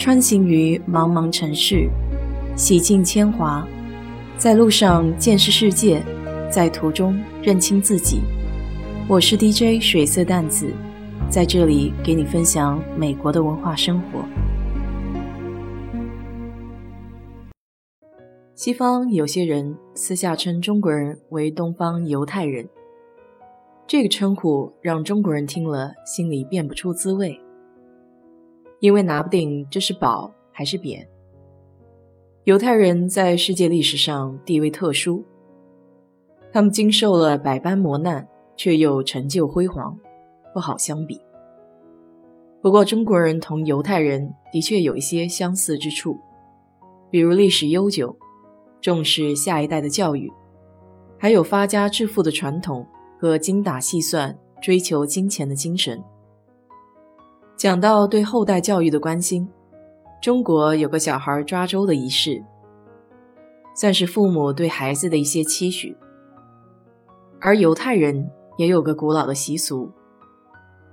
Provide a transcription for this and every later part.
穿行于茫茫城市，洗尽铅华，在路上见识世界，在途中认清自己。我是 DJ 水色淡子，在这里给你分享美国的文化生活。西方有些人私下称中国人为“东方犹太人”，这个称呼让中国人听了心里辨不出滋味，因为拿不定这是褒还是贬。犹太人在世界历史上地位特殊，他们经受了百般磨难，却又成就辉煌，不好相比。不过，中国人同犹太人的确有一些相似之处，比如历史悠久。重视下一代的教育，还有发家致富的传统和精打细算、追求金钱的精神。讲到对后代教育的关心，中国有个小孩抓周的仪式，算是父母对孩子的一些期许。而犹太人也有个古老的习俗，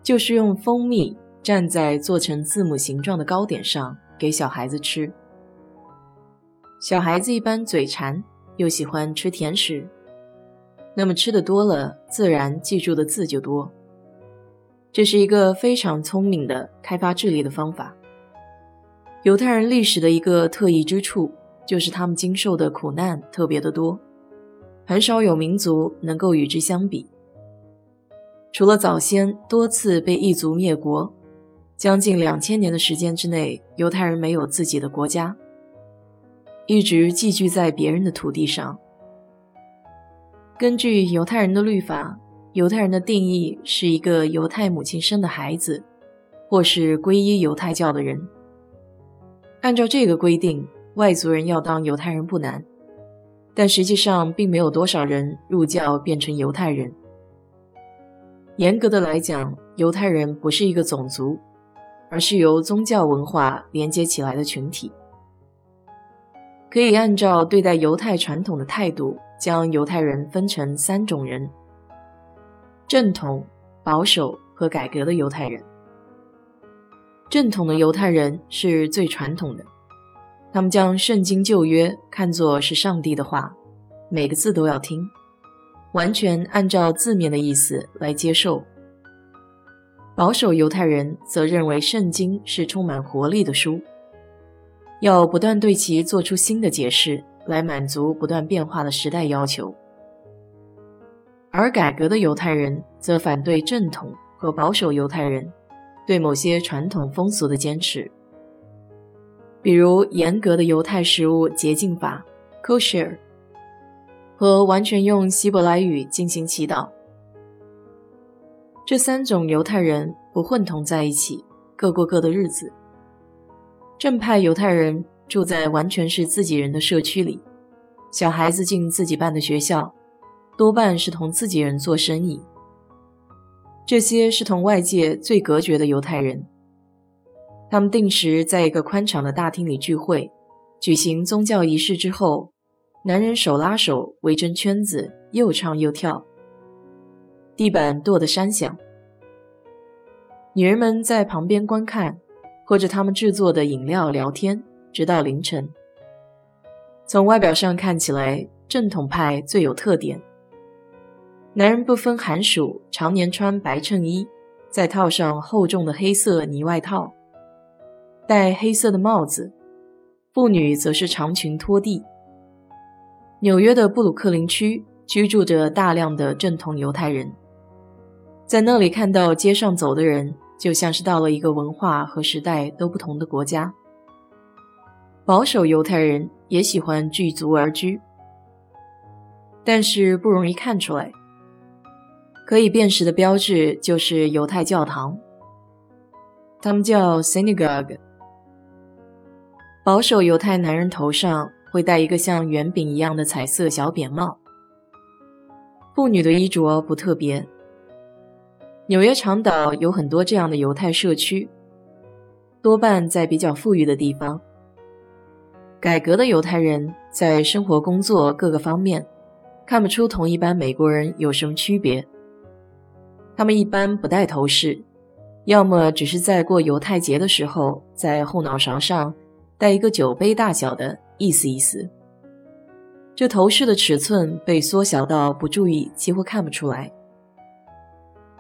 就是用蜂蜜蘸在做成字母形状的糕点上给小孩子吃。小孩子一般嘴馋，又喜欢吃甜食，那么吃的多了，自然记住的字就多。这是一个非常聪明的开发智力的方法。犹太人历史的一个特异之处，就是他们经受的苦难特别的多，很少有民族能够与之相比。除了早先多次被异族灭国，将近两千年的时间之内，犹太人没有自己的国家。一直寄居在别人的土地上。根据犹太人的律法，犹太人的定义是一个犹太母亲生的孩子，或是皈依犹太教的人。按照这个规定，外族人要当犹太人不难，但实际上并没有多少人入教变成犹太人。严格的来讲，犹太人不是一个种族，而是由宗教文化连接起来的群体。可以按照对待犹太传统的态度，将犹太人分成三种人：正统、保守和改革的犹太人。正统的犹太人是最传统的，他们将圣经旧约看作是上帝的话，每个字都要听，完全按照字面的意思来接受。保守犹太人则认为圣经是充满活力的书。要不断对其做出新的解释，来满足不断变化的时代要求。而改革的犹太人则反对正统和保守犹太人对某些传统风俗的坚持，比如严格的犹太食物洁净法 （kosher） 和完全用希伯来语进行祈祷。这三种犹太人不混同在一起，各过各的日子。正派犹太人住在完全是自己人的社区里，小孩子进自己办的学校，多半是同自己人做生意。这些是同外界最隔绝的犹太人。他们定时在一个宽敞的大厅里聚会，举行宗教仪式之后，男人手拉手围成圈子，又唱又跳，地板跺得山响，女人们在旁边观看。喝着他们制作的饮料，聊天，直到凌晨。从外表上看起来，正统派最有特点。男人不分寒暑，常年穿白衬衣，再套上厚重的黑色呢外套，戴黑色的帽子。妇女则是长裙拖地。纽约的布鲁克林区居住着大量的正统犹太人，在那里看到街上走的人。就像是到了一个文化和时代都不同的国家。保守犹太人也喜欢聚族而居，但是不容易看出来。可以辨识的标志就是犹太教堂，他们叫 synagogue。保守犹太男人头上会戴一个像圆饼一样的彩色小扁帽，妇女的衣着不特别。纽约长岛有很多这样的犹太社区，多半在比较富裕的地方。改革的犹太人在生活、工作各个方面看不出同一般美国人有什么区别。他们一般不戴头饰，要么只是在过犹太节的时候，在后脑勺上戴一个酒杯大小的意思意思。这头饰的尺寸被缩小到不注意几乎看不出来，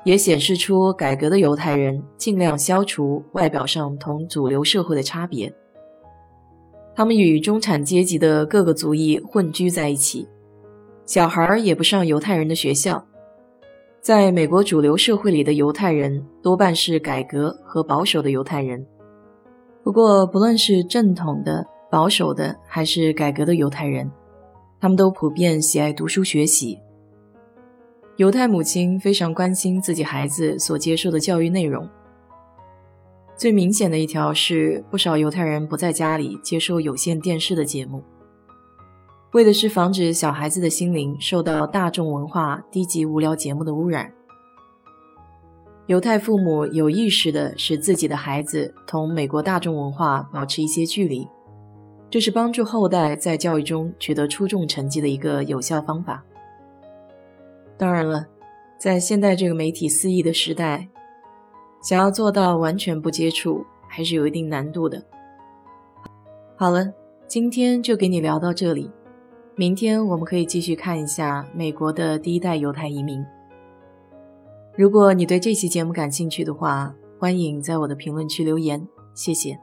也显示出改革的犹太人尽量消除外表上同主流社会的差别。他们与中产阶级的各个族裔混居在一起，小孩儿也不上犹太人的学校。在美国主流社会里的犹太人多半是改革和保守的犹太人。不过，不论是正统的、保守的，还是改革的犹太人，他们都普遍喜爱读书学习。犹太母亲非常关心自己孩子所接受的教育内容。最明显的一条是，不少犹太人不在家里接受有线电视的节目，为的是防止小孩子的心灵受到大众文化低级无聊节目的污染。犹太父母有意识地使自己的孩子同美国大众文化保持一些距离，这是帮助后代在教育中取得出众成绩的一个有效方法。当然了，在现代这个媒体肆意的时代。想要做到完全不接触，还是有一定难度的。好了，今天就给你聊到这里，明天我们可以继续看一下美国的第一代犹太移民。如果你对这期节目感兴趣的话，欢迎在我的评论区留言，谢谢。